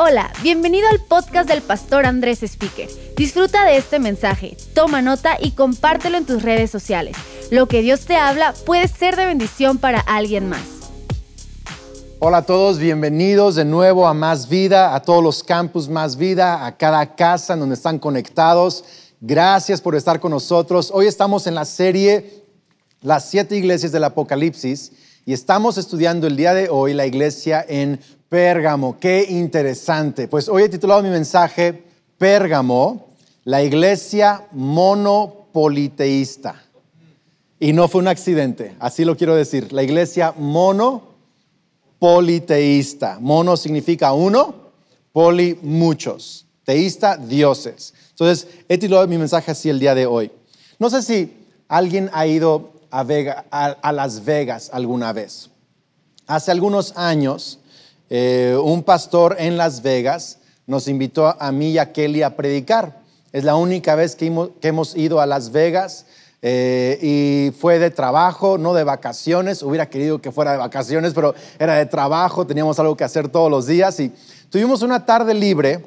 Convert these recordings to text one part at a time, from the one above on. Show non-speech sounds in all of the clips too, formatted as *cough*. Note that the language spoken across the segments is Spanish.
Hola, bienvenido al podcast del pastor Andrés Speaker. Disfruta de este mensaje, toma nota y compártelo en tus redes sociales. Lo que Dios te habla puede ser de bendición para alguien más. Hola a todos, bienvenidos de nuevo a Más Vida, a todos los campus Más Vida, a cada casa en donde están conectados. Gracias por estar con nosotros. Hoy estamos en la serie Las siete iglesias del Apocalipsis y estamos estudiando el día de hoy la iglesia en Pérgamo, qué interesante. Pues hoy he titulado mi mensaje Pérgamo, la iglesia monopoliteísta. Y no fue un accidente, así lo quiero decir. La iglesia monopoliteísta. Mono significa uno, poli muchos. Teísta, dioses. Entonces, he titulado mi mensaje así el día de hoy. No sé si alguien ha ido a, a Las Vegas alguna vez. Hace algunos años eh, un pastor en Las Vegas nos invitó a mí y a Kelly a predicar. Es la única vez que hemos, ido a Las Vegas eh, y fue de trabajo, no de vacaciones. Hubiera querido que fuera de vacaciones, pero era de trabajo, teníamos algo que hacer todos los días y tuvimos una tarde libre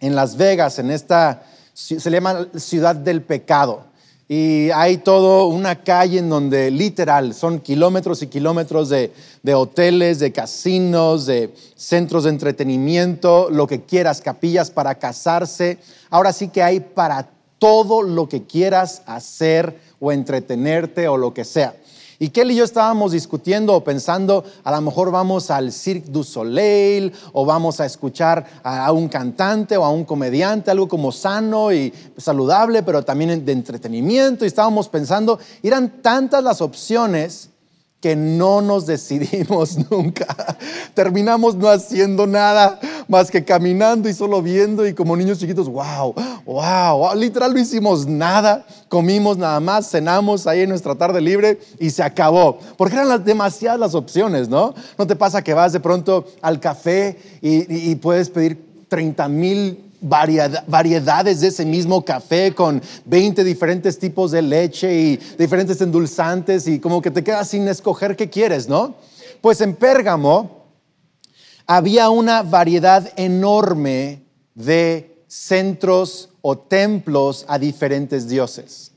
en Las Vegas, en esta, se llama Ciudad del Pecado. Y hay todo una calle en donde literal son kilómetros y kilómetros de, hoteles, de casinos, de centros de entretenimiento, lo que quieras, capillas para casarse. Ahora sí que hay para todo lo que quieras hacer o entretenerte o lo que sea. Y Kelly y yo estábamos discutiendo o pensando, a lo mejor vamos al Cirque du Soleil o vamos a escuchar a un cantante o a un comediante, algo como sano y saludable, pero también de entretenimiento. Y estábamos pensando, eran tantas las opciones que no nos decidimos *laughs* nunca. Terminamos no haciendo nada más que caminando y solo viendo y como niños chiquitos, wow, wow, literal no hicimos nada, comimos nada más, cenamos ahí en nuestra tarde libre y se acabó. Porque eran demasiadas las opciones, ¿no? ¿No te pasa que vas de pronto al café y, y puedes pedir 30 mil variedades de ese mismo café con 20 diferentes tipos de leche y diferentes endulzantes y como que te quedas sin escoger qué quieres, ¿no? Pues en Pérgamo había una variedad enorme de centros o templos a diferentes dioses.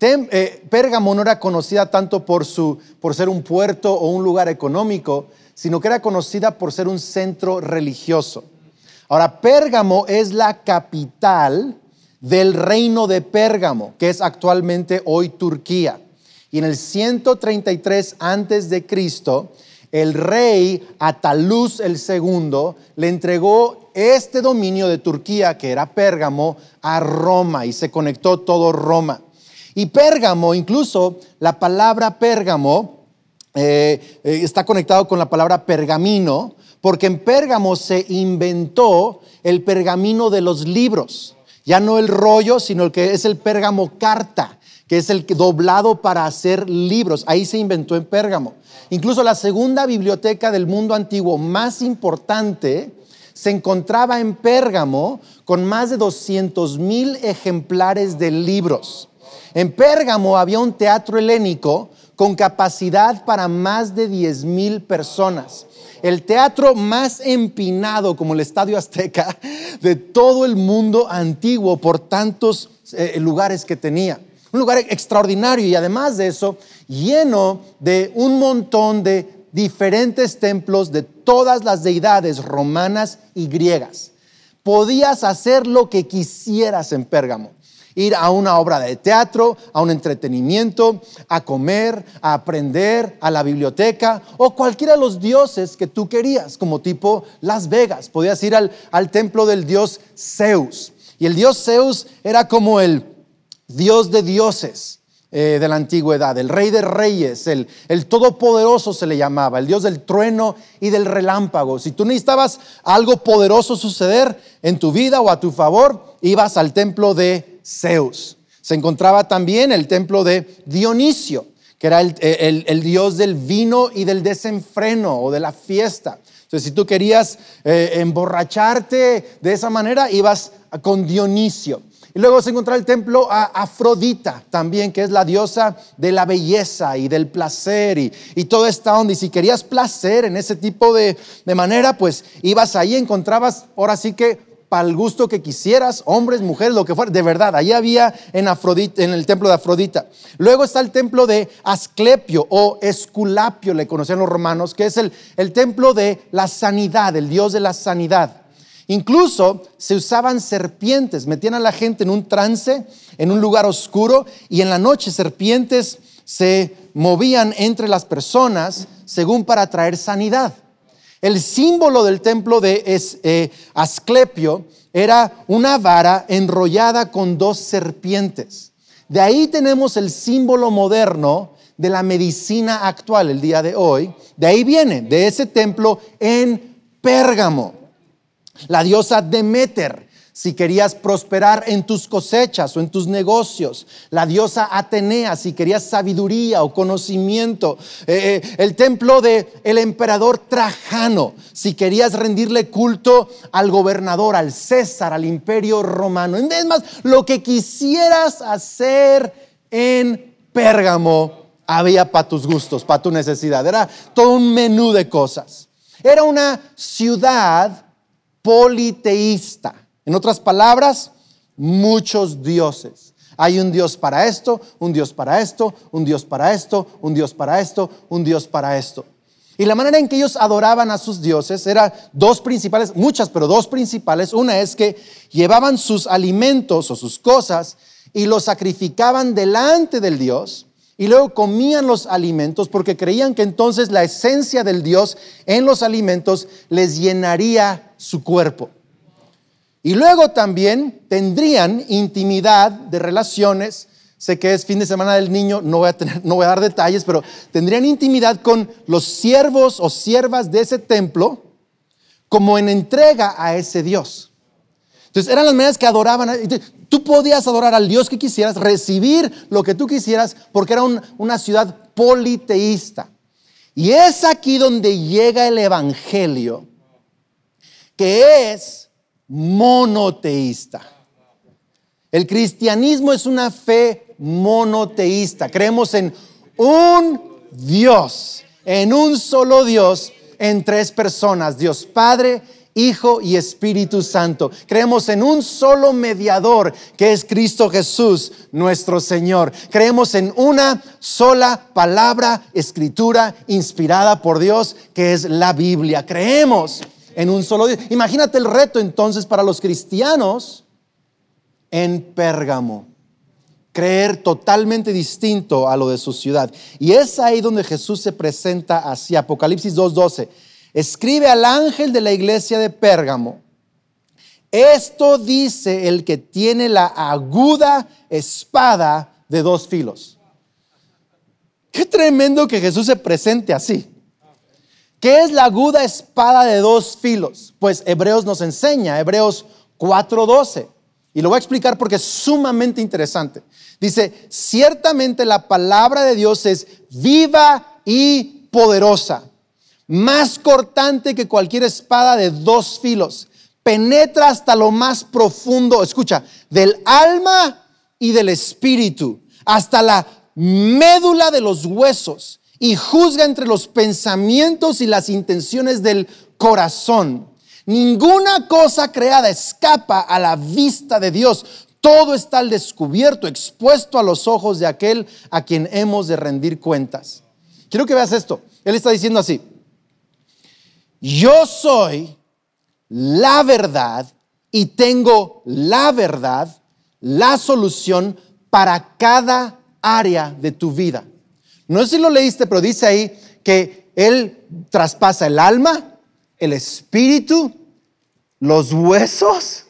Eh, Pérgamo no era conocida tanto por, su, por ser un puerto o un lugar económico, sino que era conocida por ser un centro religioso. Ahora, Pérgamo es la capital del reino de Pérgamo, que es actualmente hoy Turquía. Y en el 133 antes de Cristo, el rey Ataluz el II le entregó este dominio de Turquía, que era Pérgamo, a Roma y se conectó todo Roma. Y Pérgamo, incluso la palabra Pérgamo eh, eh, está conectado con la palabra pergamino, porque en Pérgamo se inventó el pergamino de los libros, ya no el rollo, sino el que es el pérgamo carta, que es el doblado para hacer libros. Ahí se inventó en Pérgamo. Incluso la segunda biblioteca del mundo antiguo más importante se encontraba en Pérgamo con más de 200 mil ejemplares de libros. En Pérgamo había un teatro helénico con capacidad para más de 10 mil personas el teatro más empinado como el Estadio Azteca de todo el mundo antiguo por tantos eh, lugares que tenía. Un lugar extraordinario y además de eso, lleno de un montón de diferentes templos de todas las deidades romanas y griegas. Podías hacer lo que quisieras en Pérgamo ir a una obra de teatro, a un entretenimiento, a comer, a aprender, a la biblioteca o cualquiera de los dioses que tú querías, como tipo Las Vegas. Podías ir al, templo del dios Zeus. Y el dios Zeus era como el dios de dioses. Eh, de la antigüedad, el rey de reyes, el, el, todopoderoso se le llamaba, el dios del trueno y del relámpago. Si tú necesitabas algo poderoso suceder en tu vida o a tu favor, ibas al templo de Zeus. Se encontraba también el templo de Dionisio, que era el, dios del vino y del desenfreno o de la fiesta. Entonces, si tú querías eh, emborracharte de esa manera, ibas con Dionisio. Y luego se encontraba el templo a Afrodita también, que es la diosa de la belleza y del placer y, y toda esta onda. Y si querías placer en ese tipo de, de manera, pues ibas ahí, encontrabas ahora sí que para el gusto que quisieras, hombres, mujeres, lo que fuera. De verdad, ahí había en, Afrodita, en el templo de Afrodita. Luego está el templo de Asclepio o Esculapio, le conocían los romanos, que es el, el templo de la sanidad, el dios de la sanidad. Incluso se usaban serpientes, metían a la gente en un trance, en un lugar oscuro, y en la noche serpientes se movían entre las personas según para traer sanidad. El símbolo del templo de eh, Asclepio era una vara enrollada con dos serpientes. De ahí tenemos el símbolo moderno de la medicina actual el día de hoy. De ahí viene, de ese templo en Pérgamo. La diosa Demeter si querías prosperar en tus cosechas o en tus negocios, la diosa Atenea, si querías sabiduría o conocimiento, eh, eh, el templo del el emperador Trajano, si querías rendirle culto al gobernador, al César, al imperio romano. Es más, lo que quisieras hacer en Pérgamo había para tus gustos, para tu necesidad. Era todo un menú de cosas. Era una ciudad politeísta. En otras palabras, muchos dioses. Hay un Dios para esto, un Dios para esto, un Dios para esto, un Dios para esto, un Dios para esto. Y la manera en que ellos adoraban a sus dioses era dos principales, muchas, pero dos principales. Una es que llevaban sus alimentos o sus cosas y los sacrificaban delante del Dios y luego comían los alimentos porque creían que entonces la esencia del Dios en los alimentos les llenaría su cuerpo. Y luego también tendrían intimidad de relaciones. Sé que es fin de semana del niño, no voy a, dar detalles, pero tendrían intimidad con los siervos o siervas de ese templo como en entrega a ese Dios. Entonces eran las maneras que adoraban. Tú podías adorar al Dios que quisieras, recibir lo que tú quisieras, porque era una ciudad politeísta. Y es aquí donde llega el Evangelio, que es monoteísta. El cristianismo es una fe monoteísta. Creemos en un Dios, en un solo Dios, en tres personas, Dios Padre, Hijo y Espíritu Santo. Creemos en un solo mediador que es Cristo Jesús, nuestro Señor. Creemos en una sola palabra, escritura inspirada por Dios, que es la Biblia. Creemos en un solo día. Imagínate el reto entonces para los cristianos en Pérgamo. Creer totalmente distinto a lo de su ciudad. Y es ahí donde Jesús se presenta así. Apocalipsis 2.12. Escribe al ángel de la iglesia de Pérgamo. Esto dice el que tiene la aguda espada de dos filos. Qué tremendo que Jesús se presente así. ¿Qué es la aguda espada de dos filos? Pues Hebreos nos enseña, Hebreos 4:12. Y lo voy a explicar porque es sumamente interesante. Dice, ciertamente la palabra de Dios es viva y poderosa, más cortante que cualquier espada de dos filos. Penetra hasta lo más profundo, escucha, del alma y del espíritu, hasta la médula de los huesos y juzga entre los pensamientos y las intenciones del corazón. Ninguna cosa creada escapa a la vista de Dios. Todo está al descubierto, expuesto a los ojos de aquel a quien hemos de rendir cuentas. Quiero que veas esto. Él está diciendo así, yo soy la verdad y tengo la verdad, la solución para cada área de tu vida. No sé si lo leíste, pero dice ahí que Él traspasa el alma, el espíritu, los huesos,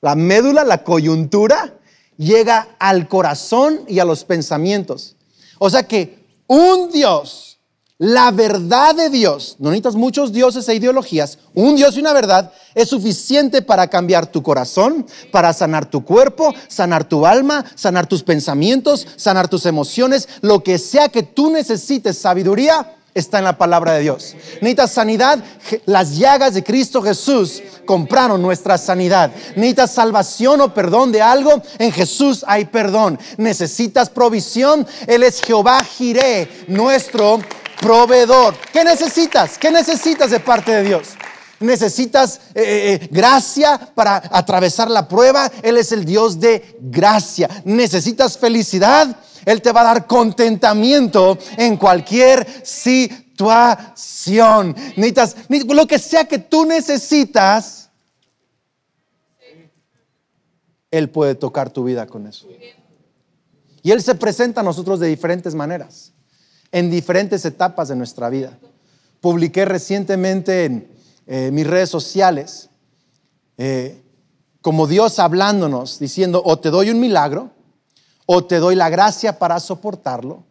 la médula, la coyuntura, llega al corazón y a los pensamientos. O sea que un Dios la verdad de Dios, no necesitas muchos dioses e ideologías, un Dios y una verdad es suficiente para cambiar tu corazón, para sanar tu cuerpo, sanar tu alma, sanar tus pensamientos, sanar tus emociones, lo que sea que tú necesites sabiduría, está en la palabra de Dios. Necesitas sanidad, las llagas de Cristo Jesús compraron nuestra sanidad. Necesitas salvación o perdón de algo, en Jesús hay perdón. Necesitas provisión, Él es Jehová Jiré, nuestro proveedor. ¿Qué necesitas? ¿Qué necesitas de parte de Dios? Necesitas eh, eh, eh, gracia para atravesar la prueba. Él es el Dios de gracia. Necesitas felicidad. Él te va a dar contentamiento en cualquier situación. Necesitas lo que sea que tú necesitas. Él puede tocar tu vida con eso. Y Él se presenta a nosotros de diferentes maneras, en diferentes etapas de nuestra vida. Publiqué recientemente en eh, mis redes sociales, eh, como Dios hablándonos, diciendo, o te doy un milagro, o te doy la gracia para soportarlo,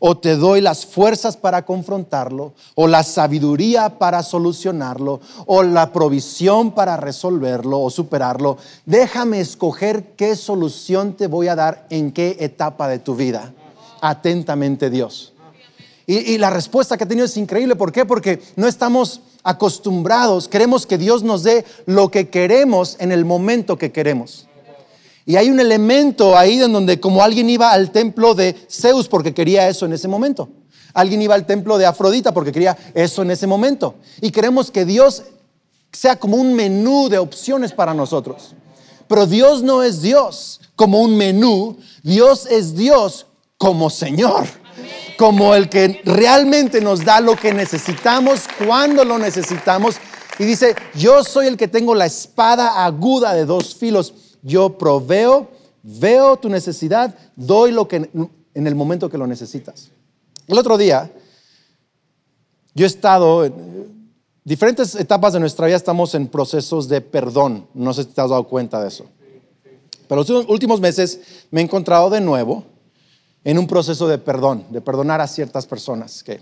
o te doy las fuerzas para confrontarlo, o la sabiduría para solucionarlo, o la provisión para resolverlo o superarlo. Déjame escoger qué solución te voy a dar en qué etapa de tu vida. Atentamente Dios. Y, la respuesta que ha tenido es increíble. ¿Por qué? Porque no estamos acostumbrados, queremos que Dios nos dé lo que queremos en el momento que queremos. Y hay un elemento ahí en donde como alguien iba al templo de Zeus porque quería eso en ese momento. Alguien iba al templo de Afrodita porque quería eso en ese momento. Y queremos que Dios sea como un menú de opciones para nosotros. Pero Dios no es Dios como un menú, Dios es Dios como Señor como el que realmente nos da lo que necesitamos cuando lo necesitamos. Y dice, yo soy el que tengo la espada aguda de dos filos. Yo proveo, veo tu necesidad, doy lo que en el momento que lo necesitas. El otro día, yo he estado en diferentes etapas de nuestra vida, estamos en procesos de perdón. No sé si te has dado cuenta de eso. Pero los últimos meses me he encontrado de nuevo en un proceso de perdón, de perdonar a ciertas personas, que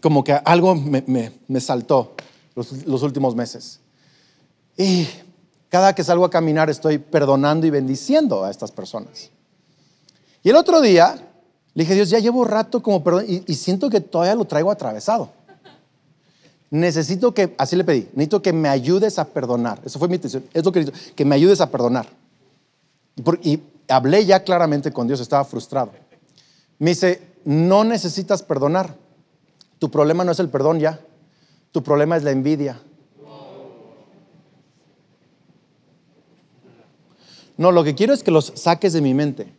como que algo me, saltó los, últimos meses. Y cada que salgo a caminar estoy perdonando y bendiciendo a estas personas. Y el otro día le dije, Dios, ya llevo rato como perdón y, siento que todavía lo traigo atravesado. Necesito que, así le pedí, necesito que me ayudes a perdonar. Eso fue mi intención, es lo que necesito, que me ayudes a perdonar. y hablé ya claramente con Dios, estaba frustrado. Me dice, no necesitas perdonar. Tu problema no es el perdón ya, tu problema es la envidia. No, lo que quiero es que los saques de mi mente.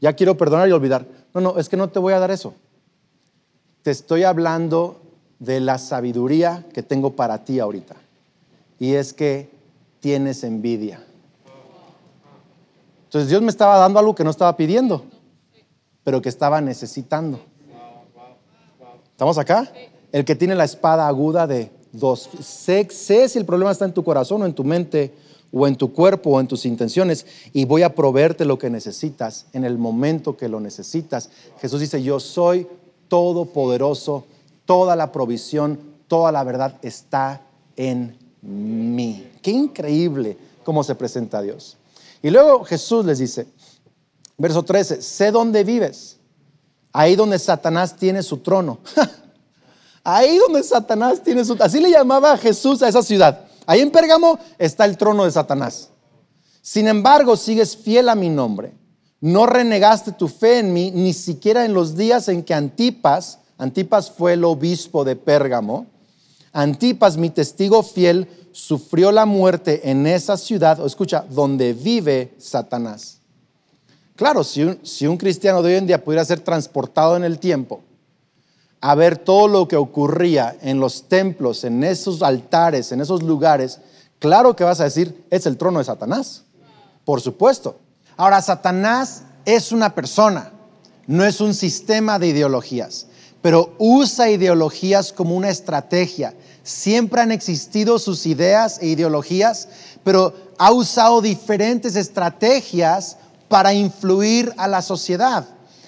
Ya quiero perdonar y olvidar. No, no, es que no te voy a dar eso. Te estoy hablando de la sabiduría que tengo para ti ahorita. Y es que tienes envidia. Entonces Dios me estaba dando algo que no estaba pidiendo, pero que estaba necesitando. ¿Estamos acá? El que tiene la espada aguda de dos. Sé, si el problema está en tu corazón o en tu mente o en tu cuerpo o en tus intenciones y voy a proveerte lo que necesitas en el momento que lo necesitas. Jesús dice, yo soy todopoderoso, toda la provisión, toda la verdad está en mí. Qué increíble cómo se presenta Dios. Y luego Jesús les dice, verso 13, sé dónde vives, ahí donde Satanás tiene su trono. *laughs* ahí donde Satanás tiene su... Así le llamaba Jesús a esa ciudad. Ahí en Pérgamo está el trono de Satanás. Sin embargo, sigues fiel a mi nombre. No renegaste tu fe en mí, ni siquiera en los días en que Antipas, Antipas fue el obispo de Pérgamo, Antipas, mi testigo fiel, sufrió la muerte en esa ciudad, o escucha, donde vive Satanás. Claro, si un, cristiano de hoy en día pudiera ser transportado en el tiempo a ver todo lo que ocurría en los templos, en esos altares, en esos lugares, claro que vas a decir, es el trono de Satanás. Por supuesto. Ahora, Satanás es una persona, no es un sistema de ideologías, pero usa ideologías como una estrategia Siempre han existido sus ideas e ideologías, pero ha usado diferentes estrategias para influir a la sociedad.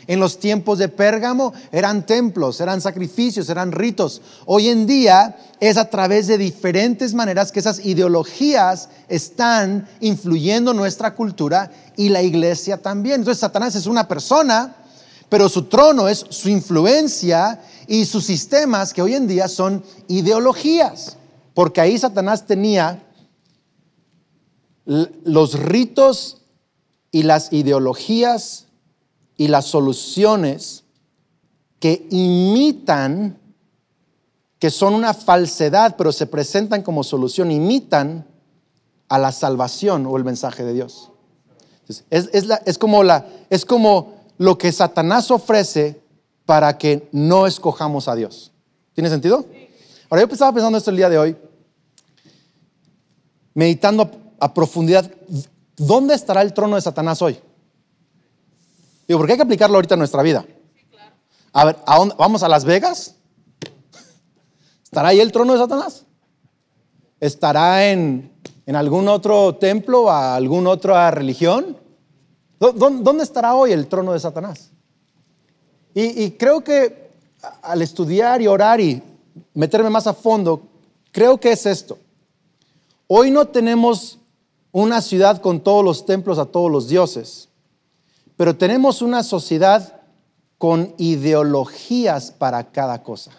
En los tiempos de Pérgamo eran templos, eran sacrificios, eran ritos. Hoy en día es a través de diferentes maneras que esas ideologías están influyendo nuestra cultura y la iglesia también. Entonces Satanás es una persona pero su trono es su influencia y sus sistemas que hoy en día son ideologías, porque ahí Satanás tenía los ritos y las ideologías y las soluciones que imitan, que son una falsedad, pero se presentan como solución, imitan a la salvación o el mensaje de Dios. es, como la, es como lo que Satanás ofrece para que no escojamos a Dios. ¿Tiene sentido? Ahora yo estaba pensando esto el día de hoy, meditando a profundidad, ¿dónde estará el trono de Satanás hoy? Digo, porque hay que aplicarlo ahorita en nuestra vida. A ver, ¿vamos a Las Vegas? ¿Estará ahí el trono de Satanás? ¿Estará en, algún otro templo, a alguna otra religión? ¿Dónde estará hoy el trono de Satanás? Y, creo que al estudiar y orar y meterme más a fondo, creo que es esto. Hoy no tenemos una ciudad con todos los templos a todos los dioses, pero tenemos una sociedad con ideologías para cada cosa.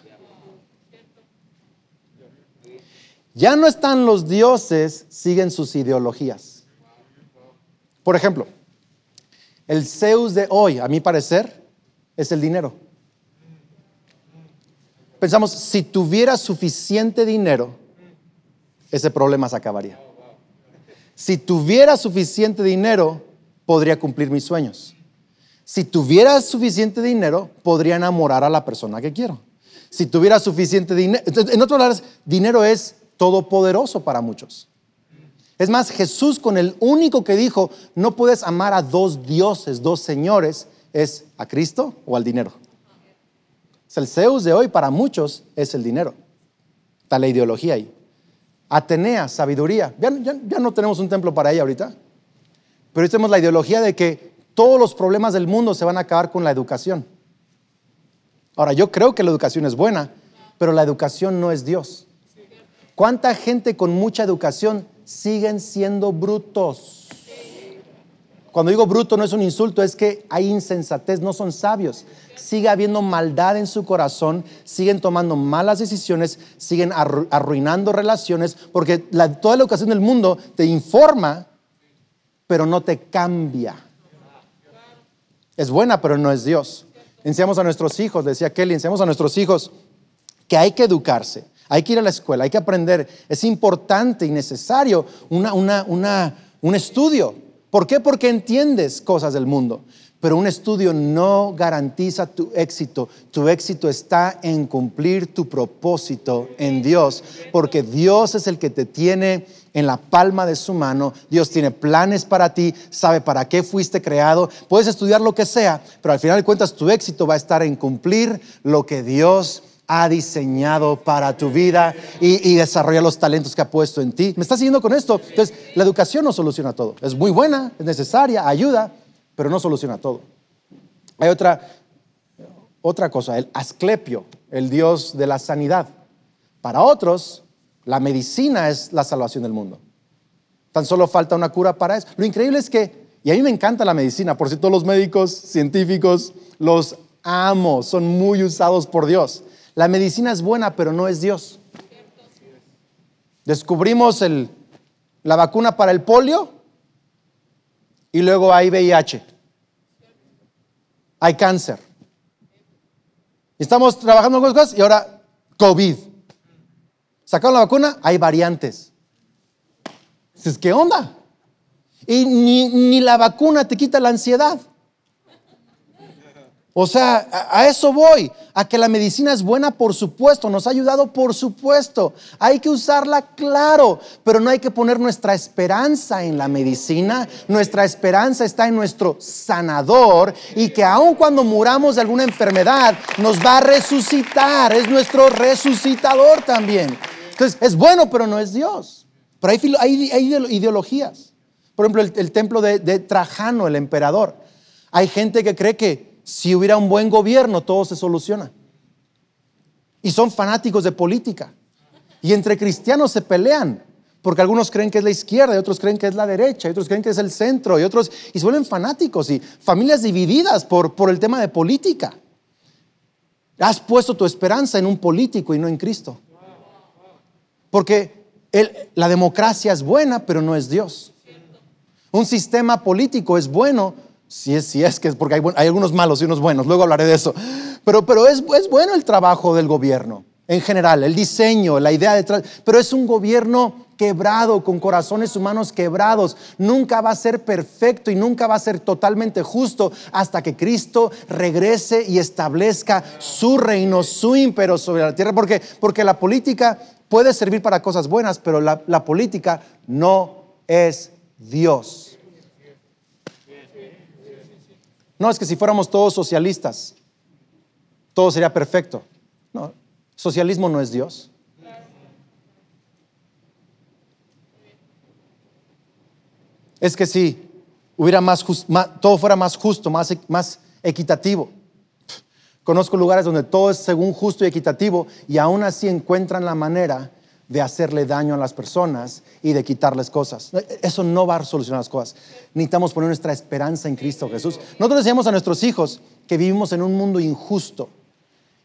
Ya no están los dioses, siguen sus ideologías. Por ejemplo, el Zeus de hoy, a mi parecer, es el dinero. Pensamos, si tuviera suficiente dinero, ese problema se acabaría. Si tuviera suficiente dinero, podría cumplir mis sueños. Si tuviera suficiente dinero, podría enamorar a la persona que quiero. Si tuviera suficiente dinero, en otras palabras, dinero es todopoderoso para muchos. Es más, Jesús con el único que dijo, no puedes amar a dos dioses, dos señores, es a Cristo o al dinero. el Zeus de hoy para muchos es el dinero. Está la ideología ahí. Atenea, sabiduría. Ya, no tenemos un templo para ella ahorita. Pero tenemos la ideología de que todos los problemas del mundo se van a acabar con la educación. Ahora, yo creo que la educación es buena, pero la educación no es Dios. ¿Cuánta gente con mucha educación siguen siendo brutos? Cuando digo bruto no es un insulto, es que hay insensatez, no son sabios. Sigue habiendo maldad en su corazón, siguen tomando malas decisiones, siguen arruinando relaciones, porque toda la educación del mundo te informa, pero no te cambia. Es buena, pero no es Dios. Enseñamos a nuestros hijos, decía Kelly, enseñamos a nuestros hijos que hay que educarse, hay que ir a la escuela, hay que aprender. Es importante y necesario un estudio. ¿Por qué? Porque entiendes cosas del mundo. Pero un estudio no garantiza tu éxito. Tu éxito está en cumplir tu propósito en Dios, porque Dios es el que te tiene en la palma de su mano. Dios tiene planes para ti, sabe para qué fuiste creado. Puedes estudiar lo que sea, pero al final de cuentas tu éxito va a estar en cumplir lo que Dios ha diseñado para tu vida y, desarrollar los talentos que ha puesto en ti. ¿Me estás siguiendo con esto? Entonces, la educación no soluciona todo. Es muy buena, es necesaria, ayuda, pero no soluciona todo. Hay otra, otra cosa, el asclepio, el dios de la sanidad. Para otros, la medicina es la salvación del mundo. Tan solo falta una cura para eso. Lo increíble es que, y a mí me encanta la medicina, por si todos los médicos, científicos, los amo, son muy usados por Dios. La medicina es buena, pero no es Dios. Descubrimos la vacuna para el polio y luego hay VIH. Hay cáncer. Estamos trabajando con cosas y ahora COVID. Sacaron la vacuna, hay variantes. Dices, ¿qué onda? Y ni la vacuna te quita la ansiedad. O sea, a, eso voy, a que la medicina es buena, por supuesto, nos ha ayudado, por supuesto. Hay que usarla, claro, pero no hay que poner nuestra esperanza en la medicina. Nuestra esperanza está en nuestro sanador y que aun cuando muramos de alguna enfermedad, nos va a resucitar. Es nuestro resucitador también. Entonces, es bueno, pero no es Dios. Pero hay, ideologías. Por ejemplo, el, templo de Trajano, el emperador. Hay gente que cree que si hubiera un buen gobierno, todo se soluciona. Y son fanáticos de política. Y entre cristianos se pelean porque algunos creen que es la izquierda y otros creen que es la derecha y otros creen que es el centro y otros y se vuelven fanáticos y familias divididas por, por el tema de política. Has puesto tu esperanza en un político y no en Cristo. Porque la democracia es buena, pero no es Dios. Un sistema político es bueno, si es, si es que es porque hay, hay, algunos malos y unos buenos, luego hablaré de eso. Pero, pero es, es bueno el trabajo del gobierno en general, el diseño, la idea detrás, pero es un gobierno quebrado, con corazones humanos quebrados. Nunca va a ser perfecto y nunca va a ser totalmente justo hasta que Cristo regrese y establezca su reino, su imperio sobre la tierra. Porque, porque la política puede servir para cosas buenas, pero la, la política no es Dios. No es que si fuéramos todos socialistas, todo sería perfecto. No, socialismo no es Dios. Es que si hubiera más, todo fuera más justo, más, más equitativo. Conozco lugares donde todo es según justo y equitativo y aún así encuentran la manera de hacerle daño a las personas y de quitarles cosas. Eso no va a solucionar las cosas. Necesitamos poner nuestra esperanza en Cristo Jesús. Nosotros decíamos a nuestros hijos que vivimos en un mundo injusto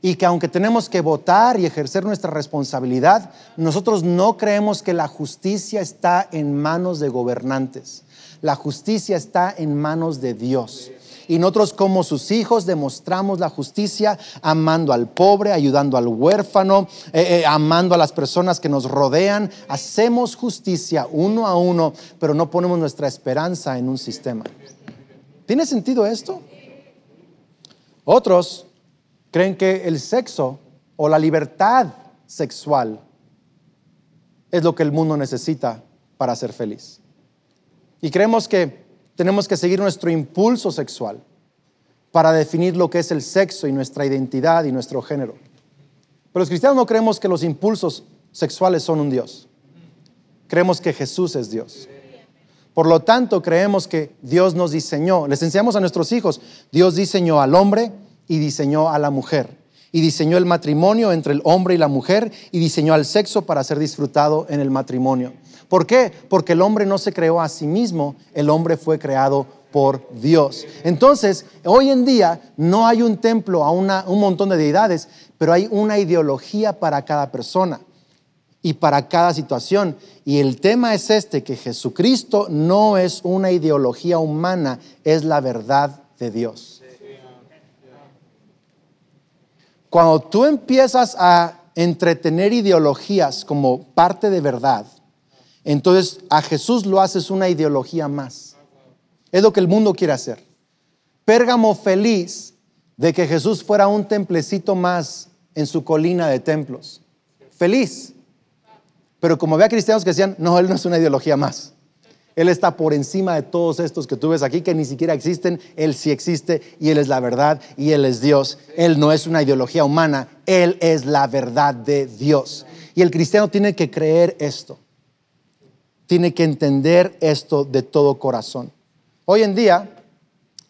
y que aunque tenemos que votar y ejercer nuestra responsabilidad, nosotros no creemos que la justicia está en manos de gobernantes. La justicia está en manos de Dios. Y nosotros como sus hijos demostramos la justicia amando al pobre, ayudando al huérfano, eh, eh, amando a las personas que nos rodean. Hacemos justicia uno a uno, pero no ponemos nuestra esperanza en un sistema. ¿Tiene sentido esto? Otros creen que el sexo o la libertad sexual es lo que el mundo necesita para ser feliz. Y creemos que tenemos que seguir nuestro impulso sexual para definir lo que es el sexo y nuestra identidad y nuestro género. Pero los cristianos no creemos que los impulsos sexuales son un Dios. Creemos que Jesús es Dios. Por lo tanto, creemos que Dios nos diseñó. Les enseñamos a nuestros hijos, Dios diseñó al hombre y diseñó a la mujer. Y diseñó el matrimonio entre el hombre y la mujer y diseñó al sexo para ser disfrutado en el matrimonio. ¿Por qué? Porque el hombre no se creó a sí mismo, el hombre fue creado por Dios. Entonces, hoy en día no hay un templo a un montón de deidades, pero hay una ideología para cada persona y para cada situación. Y el tema es este, que Jesucristo no es una ideología humana, es la verdad de Dios. Cuando tú empiezas a entretener ideologías como parte de verdad, entonces a Jesús lo haces una ideología más. Es lo que el mundo quiere hacer. Pérgamo feliz de que Jesús fuera un templecito más en su colina de templos. Feliz. Pero como había cristianos que decían, no, Él no es una ideología más. Él está por encima de todos estos que tú ves aquí, que ni siquiera existen. Él sí existe y Él es la verdad y Él es Dios. Él no es una ideología humana, Él es la verdad de Dios. Y el cristiano tiene que creer esto tiene que entender esto de todo corazón. Hoy en día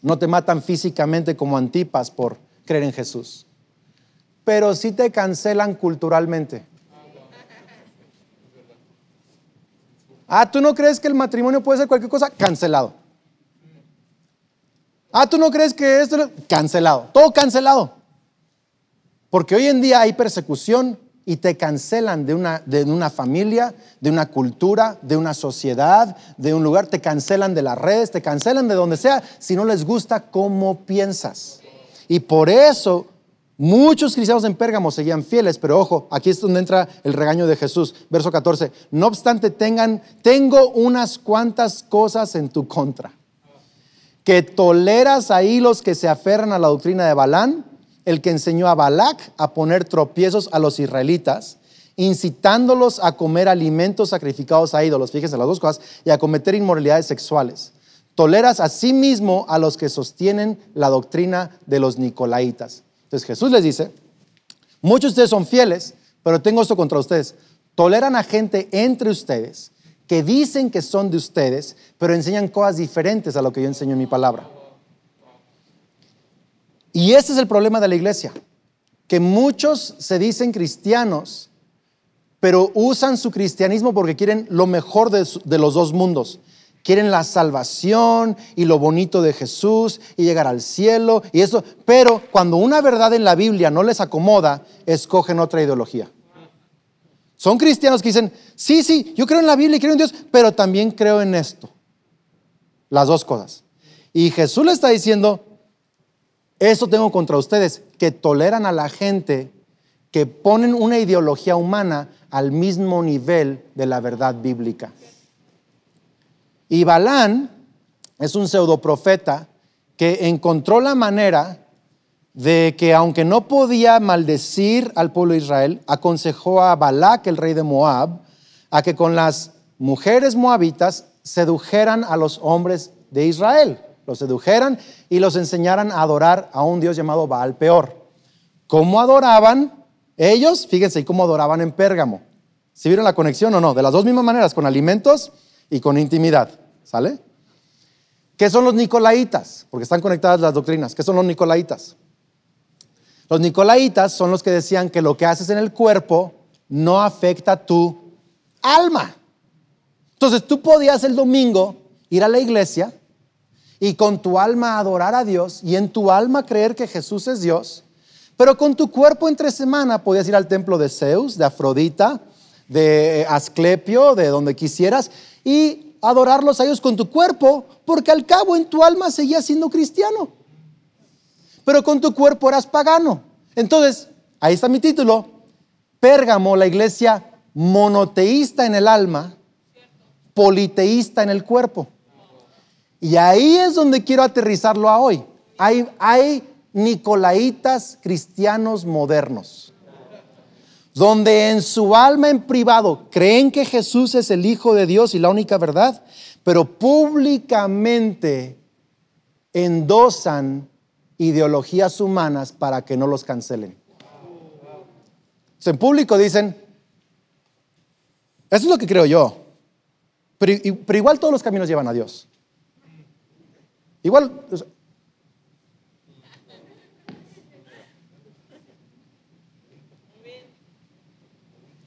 no te matan físicamente como Antipas por creer en Jesús, pero sí te cancelan culturalmente. Ah, ¿tú no crees que el matrimonio puede ser cualquier cosa? Cancelado. Ah, ¿tú no crees que esto? Cancelado. Todo cancelado. Porque hoy en día hay persecución y te cancelan de una, de una familia, de una cultura, de una sociedad, de un lugar, te cancelan de las redes, te cancelan de donde sea, si no les gusta cómo piensas. Y por eso muchos cristianos en Pérgamo seguían fieles, pero ojo, aquí es donde entra el regaño de Jesús, verso 14. No obstante, tengan, tengo unas cuantas cosas en tu contra, que toleras ahí los que se aferran a la doctrina de Balán el que enseñó a Balac a poner tropiezos a los israelitas, incitándolos a comer alimentos sacrificados a ídolos, fíjense las dos cosas, y a cometer inmoralidades sexuales. Toleras a sí mismo a los que sostienen la doctrina de los nicolaitas. Entonces Jesús les dice, muchos de ustedes son fieles, pero tengo esto contra ustedes. Toleran a gente entre ustedes que dicen que son de ustedes, pero enseñan cosas diferentes a lo que yo enseño en mi palabra. Y ese es el problema de la iglesia, que muchos se dicen cristianos, pero usan su cristianismo porque quieren lo mejor de, los dos mundos. Quieren la salvación y lo bonito de Jesús y llegar al cielo y eso, pero cuando una verdad en la Biblia no les acomoda, escogen otra ideología. Son cristianos que dicen, sí, sí, yo creo en la Biblia y creo en Dios, pero también creo en esto. Las dos cosas. Y Jesús le está diciendo, eso tengo contra ustedes, que toleran a la gente que ponen una ideología humana al mismo nivel de la verdad bíblica. Y Balán es un pseudoprofeta que encontró la manera de que aunque no podía maldecir al pueblo de Israel, aconsejó a Balac, el rey de Moab, a que con las mujeres moabitas sedujeran a los hombres de Israel, los sedujeran y los enseñaran a adorar a un dios llamado Baal Peor. ¿Cómo adoraban ellos? Fíjense, ¿y cómo adoraban en Pérgamo? ¿Si vieron la conexión o no? De las dos mismas maneras, con alimentos y con intimidad. ¿Sale? ¿Qué son los nicolaitas? Porque están conectadas las doctrinas. ¿Qué son los nicolaitas? Los nicolaitas son los que decían que lo que haces en el cuerpo no afecta tu alma. Entonces tú podías el domingo ir a la iglesia y con tu alma adorar a Dios y en tu alma creer que Jesús es Dios, pero con tu cuerpo entre semana podías ir al templo de Zeus, de Afrodita, de Asclepio, de donde quisieras y adorarlos a ellos con tu cuerpo, porque al cabo en tu alma seguías siendo cristiano pero con tu cuerpo eras pagano. Entonces, ahí está mi título, Pérgamo, la iglesia monoteísta en el alma, politeísta en el cuerpo. Y ahí es donde quiero aterrizarlo a hoy. Hay, nicolaitas cristianos modernos, donde en su alma en privado creen que Jesús es el Hijo de Dios y la única verdad, pero públicamente endosan ideologías humanas para que no los cancelen. En público dicen, eso es lo que creo yo, pero igual todos los caminos llevan a Dios. Igual,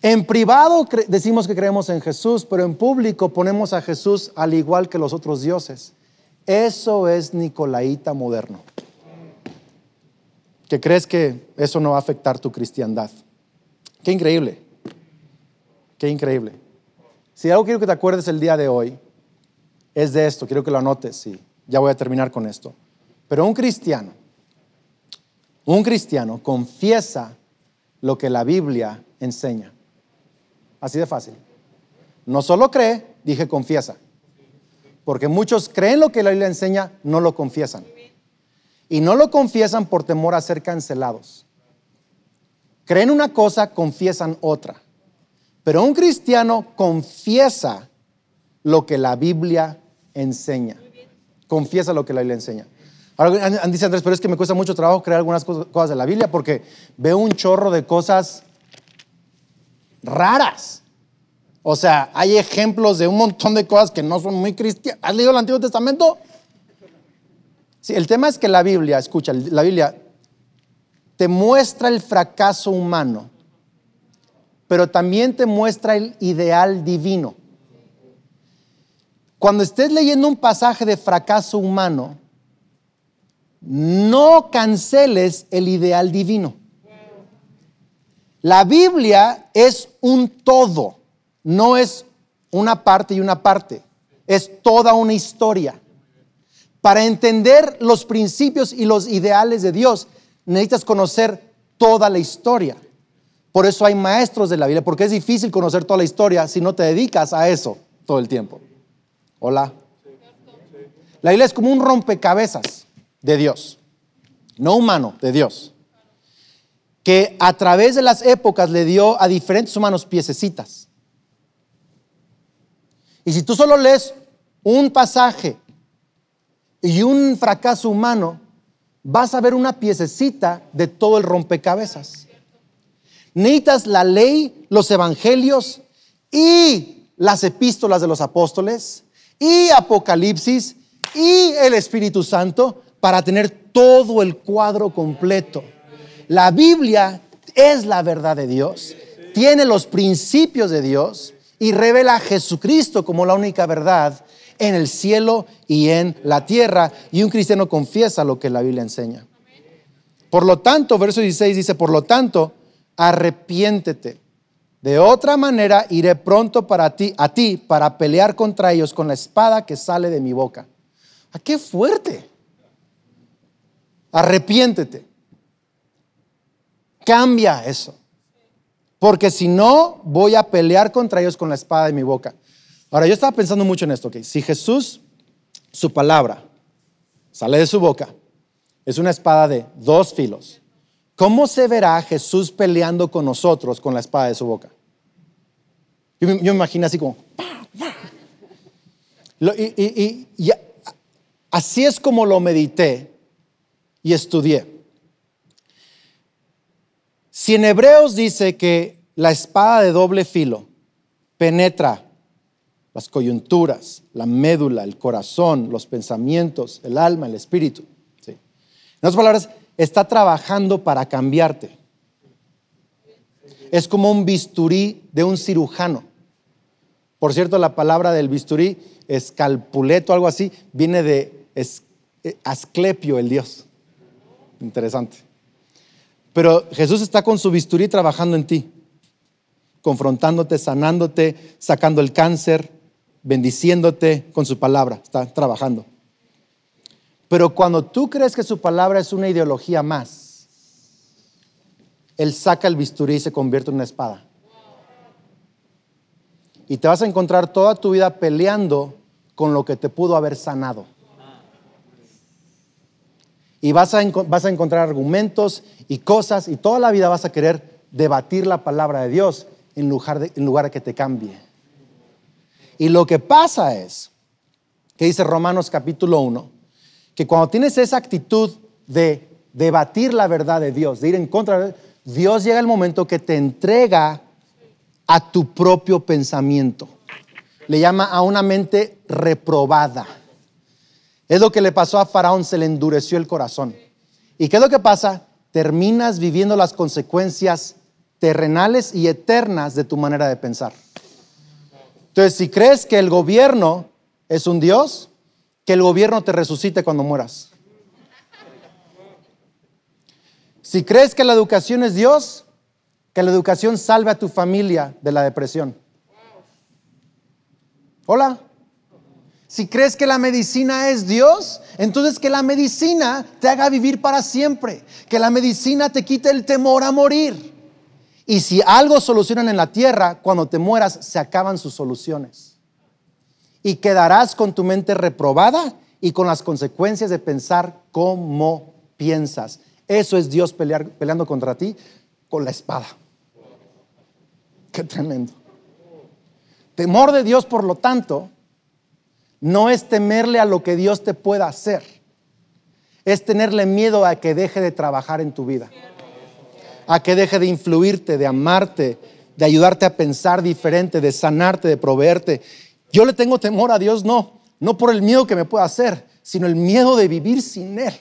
en privado decimos que creemos en Jesús, pero en público ponemos a Jesús al igual que los otros dioses. Eso es Nicolaita moderno que crees que eso no va a afectar tu cristiandad. Qué increíble. Qué increíble. Si algo quiero que te acuerdes el día de hoy, es de esto, quiero que lo anotes y ya voy a terminar con esto. Pero un cristiano, un cristiano confiesa lo que la Biblia enseña. Así de fácil. No solo cree, dije confiesa. Porque muchos creen lo que la Biblia enseña, no lo confiesan y no lo confiesan por temor a ser cancelados. Creen una cosa, confiesan otra. Pero un cristiano confiesa lo que la Biblia enseña. Confiesa lo que la Biblia enseña. Ahora dice Andrés, pero es que me cuesta mucho trabajo creer algunas cosas de la Biblia porque veo un chorro de cosas raras. O sea, hay ejemplos de un montón de cosas que no son muy cristianas. ¿Has leído el Antiguo Testamento? Sí, el tema es que la Biblia, escucha, la Biblia te muestra el fracaso humano, pero también te muestra el ideal divino. Cuando estés leyendo un pasaje de fracaso humano, no canceles el ideal divino. La Biblia es un todo, no es una parte y una parte, es toda una historia. Para entender los principios y los ideales de Dios, necesitas conocer toda la historia. Por eso hay maestros de la Biblia, porque es difícil conocer toda la historia si no te dedicas a eso todo el tiempo. Hola. La Biblia es como un rompecabezas de Dios, no humano, de Dios, que a través de las épocas le dio a diferentes humanos piececitas. Y si tú solo lees un pasaje y un fracaso humano, vas a ver una piececita de todo el rompecabezas. Necesitas la ley, los evangelios y las epístolas de los apóstoles y Apocalipsis y el Espíritu Santo para tener todo el cuadro completo. La Biblia es la verdad de Dios, tiene los principios de Dios y revela a Jesucristo como la única verdad en el cielo y en la tierra. Y un cristiano confiesa lo que la Biblia enseña. Por lo tanto, verso 16 dice, por lo tanto, arrepiéntete. De otra manera iré pronto para ti, a ti para pelear contra ellos con la espada que sale de mi boca. ¿A qué fuerte? Arrepiéntete. Cambia eso. Porque si no, voy a pelear contra ellos con la espada de mi boca. Ahora, yo estaba pensando mucho en esto, que si Jesús, su palabra, sale de su boca, es una espada de dos filos, ¿cómo se verá Jesús peleando con nosotros con la espada de su boca? Yo, me imagino así como... y así es como lo medité y estudié. Si en Hebreos dice que la espada de doble filo penetra las coyunturas, la médula, el corazón, los pensamientos, el alma, el espíritu. En otras palabras, está trabajando para cambiarte. Es como un bisturí de un cirujano. Por cierto, la palabra del bisturí, escalpuleto, algo así, viene de eh, Asclepio, el Dios. Interesante. Pero Jesús está con su bisturí trabajando en ti, confrontándote, sanándote, sacando el cáncer, bendiciéndote con su palabra, está trabajando. Pero cuando tú crees que su palabra es una ideología más, Él saca el bisturí y se convierte en una espada. Y te vas a encontrar toda tu vida peleando con lo que te pudo haber sanado. Y vas a, encontrar argumentos y cosas y toda la vida vas a querer debatir la palabra de Dios en lugar de, en lugar de que te cambie. Y lo que pasa es, que dice Romanos capítulo 1, que cuando tienes esa actitud de debatir la verdad de Dios, de ir en contra de Dios, llega el momento que te entrega a tu propio pensamiento. Le llama a una mente reprobada. Es lo que le pasó a Faraón, se le endureció el corazón. ¿Y qué es lo que pasa? Terminas viviendo las consecuencias terrenales y eternas de tu manera de pensar. Entonces, si crees que el gobierno es un Dios, que el gobierno te resucite cuando mueras. Si crees que la educación es Dios, que la educación salve a tu familia de la depresión. Hola. Si crees que la medicina es Dios, entonces que la medicina te haga vivir para siempre, que la medicina te quite el temor a morir. Y si algo solucionan en la tierra, cuando te mueras se acaban sus soluciones. Y quedarás con tu mente reprobada y con las consecuencias de pensar como piensas. Eso es Dios peleando contra ti con la espada. Qué tremendo. Temor de Dios, por lo tanto, no es temerle a lo que Dios te pueda hacer. Es tenerle miedo a que deje de trabajar en tu vida a que deje de influirte, de amarte, de ayudarte a pensar diferente, de sanarte, de proveerte. Yo le tengo temor a Dios, no, no por el miedo que me pueda hacer, sino el miedo de vivir sin Él.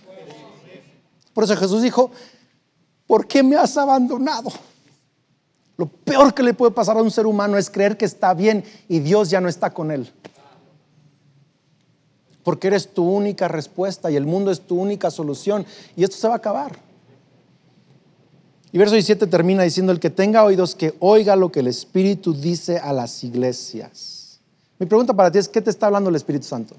Por eso Jesús dijo, ¿por qué me has abandonado? Lo peor que le puede pasar a un ser humano es creer que está bien y Dios ya no está con él. Porque eres tu única respuesta y el mundo es tu única solución y esto se va a acabar. Y verso 17 termina diciendo, el que tenga oídos, que oiga lo que el Espíritu dice a las iglesias. Mi pregunta para ti es, ¿qué te está hablando el Espíritu Santo?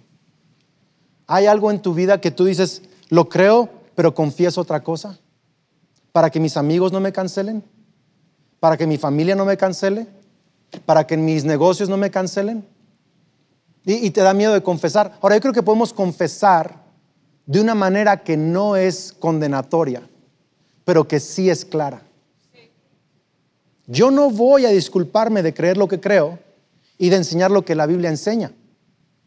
¿Hay algo en tu vida que tú dices, lo creo, pero confieso otra cosa? ¿Para que mis amigos no me cancelen? ¿Para que mi familia no me cancele? ¿Para que mis negocios no me cancelen? Y, y te da miedo de confesar. Ahora, yo creo que podemos confesar de una manera que no es condenatoria pero que sí es clara. Yo no voy a disculparme de creer lo que creo y de enseñar lo que la Biblia enseña.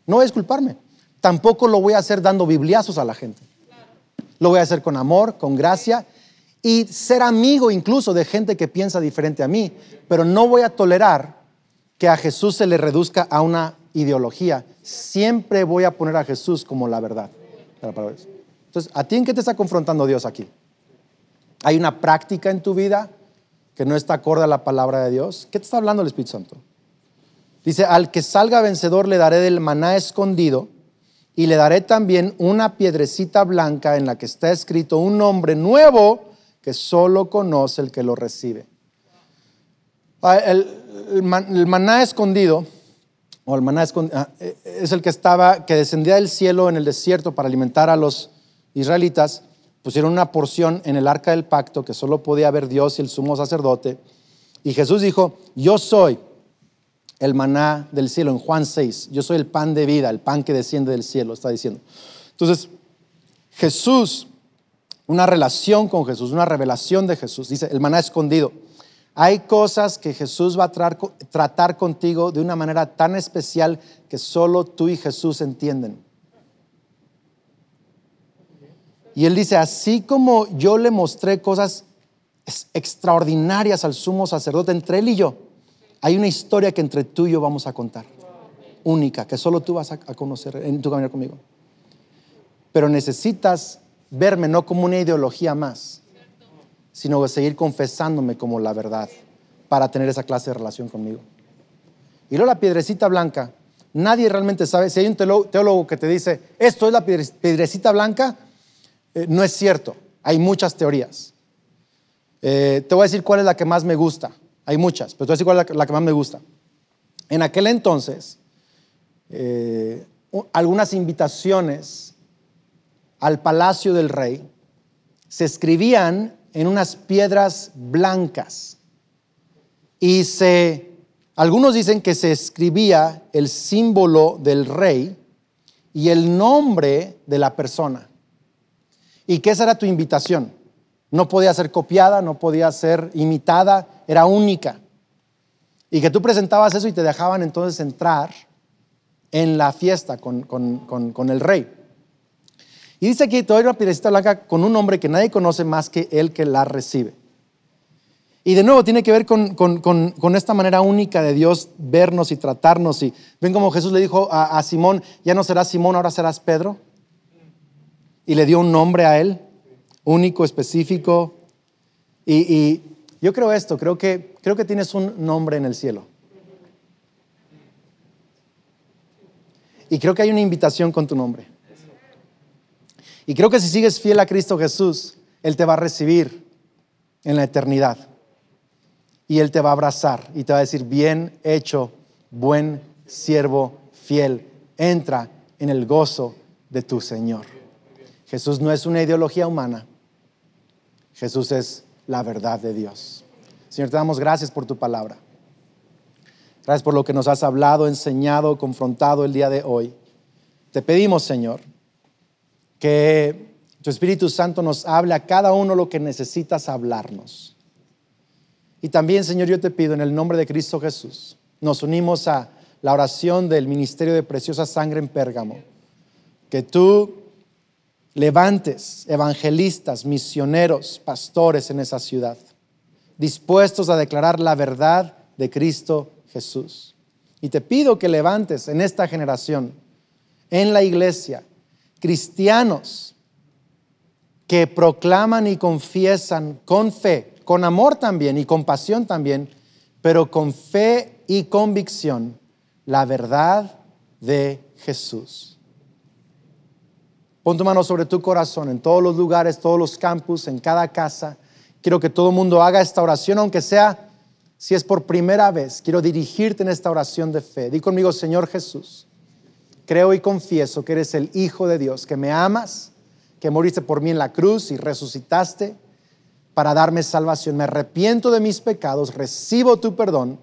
No voy a disculparme. Tampoco lo voy a hacer dando bibliazos a la gente. Lo voy a hacer con amor, con gracia y ser amigo incluso de gente que piensa diferente a mí. Pero no voy a tolerar que a Jesús se le reduzca a una ideología. Siempre voy a poner a Jesús como la verdad. Entonces, ¿a ti en qué te está confrontando Dios aquí? ¿Hay una práctica en tu vida que no está acorde a la palabra de Dios? ¿Qué te está hablando el Espíritu Santo? Dice, al que salga vencedor le daré del maná escondido y le daré también una piedrecita blanca en la que está escrito un nombre nuevo que solo conoce el que lo recibe. Ah, el, maná escondido, o el maná escondido, ah, eh, es el que estaba, que descendía del cielo en el desierto para alimentar a los israelitas. Pusieron una porción en el arca del pacto que solo podía ver Dios y el sumo sacerdote. Y Jesús dijo, yo soy el maná del cielo en Juan 6. Yo soy el pan de vida, el pan que desciende del cielo, está diciendo. Entonces, Jesús, una relación con Jesús, una revelación de Jesús, dice, el maná escondido. Hay cosas que Jesús va a tratar contigo de una manera tan especial que solo tú y Jesús entienden. Y él dice, así como yo le mostré cosas extraordinarias al sumo sacerdote entre él y yo, hay una historia que entre tú y yo vamos a contar, única, que solo tú vas a, conocer en tu camino conmigo. Pero necesitas verme no como una ideología más, sino seguir confesándome como la verdad para tener esa clase de relación conmigo. Y luego la piedrecita blanca, nadie realmente sabe, si hay un teólogo que te dice, esto es la piedrecita blanca, eh, no es cierto, hay muchas teorías. Eh, te voy a decir cuál es la que más me gusta. Hay muchas, pero es igual la, que más me gusta. En aquel entonces, eh, algunas invitaciones al palacio del rey se escribían en unas piedras blancas y se, algunos dicen que se escribía el símbolo del rey y el nombre de la persona. ¿Y qué era tu invitación? No podía ser copiada, no podía ser imitada, era única. Y que tú presentabas eso y te dejaban entonces entrar en la fiesta con, el rey. Y dice aquí, te doy una piedrecita blanca con un hombre que nadie conoce más que él que la recibe. Y de nuevo tiene que ver con, esta manera única de Dios vernos y tratarnos. Y ven como Jesús le dijo a, Simón, ya no serás Simón, ahora serás Pedro. Y le dio un nombre a él, único, específico. y yo creo esto, creo que, creo que tienes un nombre en el cielo. Y creo que hay una invitación con tu nombre. Y creo que si sigues fiel a Cristo Jesús, Él te va a recibir en la eternidad. Y Él te va a abrazar y te va a decir, bien hecho, buen siervo fiel, entra en el gozo de tu Señor. Jesús no es una ideología humana. Jesús es la verdad de Dios. Señor, te damos gracias por tu palabra. Gracias por lo que nos has hablado, enseñado, confrontado el día de hoy. Te pedimos, Señor, que tu Espíritu Santo nos hable a cada uno lo que necesitas hablarnos. Y también, Señor, yo te pido en el nombre de Cristo Jesús, nos unimos a la oración del Ministerio de Preciosa Sangre en Pérgamo, que tú levantes evangelistas, misioneros, pastores en esa ciudad, dispuestos a declarar la verdad de Cristo Jesús. Y te pido que levantes en esta generación, en la iglesia, cristianos que proclaman y confiesan con fe, con amor también y con pasión también, pero con fe y convicción la verdad de Jesús. Pon tu mano sobre tu corazón en todos los lugares, todos los campus, en cada casa. Quiero que todo el mundo haga esta oración, aunque sea si es por primera vez. Quiero dirigirte en esta oración de fe. Di conmigo, Señor Jesús, creo y confieso que eres el Hijo de Dios, que me amas, que moriste por mí en la cruz y resucitaste para darme salvación. Me arrepiento de mis pecados, recibo tu perdón,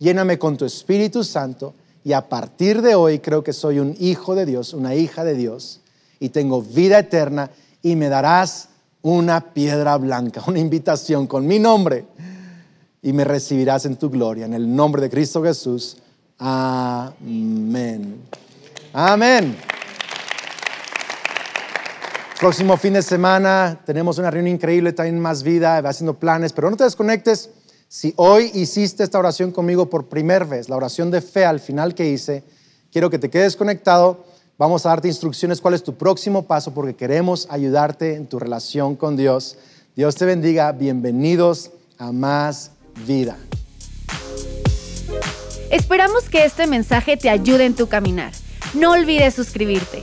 lléname con tu Espíritu Santo y a partir de hoy creo que soy un hijo de Dios, una hija de Dios y tengo vida eterna y me darás una piedra blanca, *laughs* una invitación con mi nombre y me recibirás en tu gloria. En el nombre de Cristo Jesús. Amén. Amén. Próximo fin de semana tenemos una reunión increíble, también más vida, va haciendo planes, pero no te desconectes. Si hoy hiciste esta oración conmigo por primera vez, la oración de fe al final que hice, quiero que te quedes conectado Vamos a darte instrucciones cuál es tu próximo paso porque queremos ayudarte en tu relación con Dios. Dios te bendiga. Bienvenidos a Más Vida. Esperamos que este mensaje te ayude en tu caminar. No olvides suscribirte.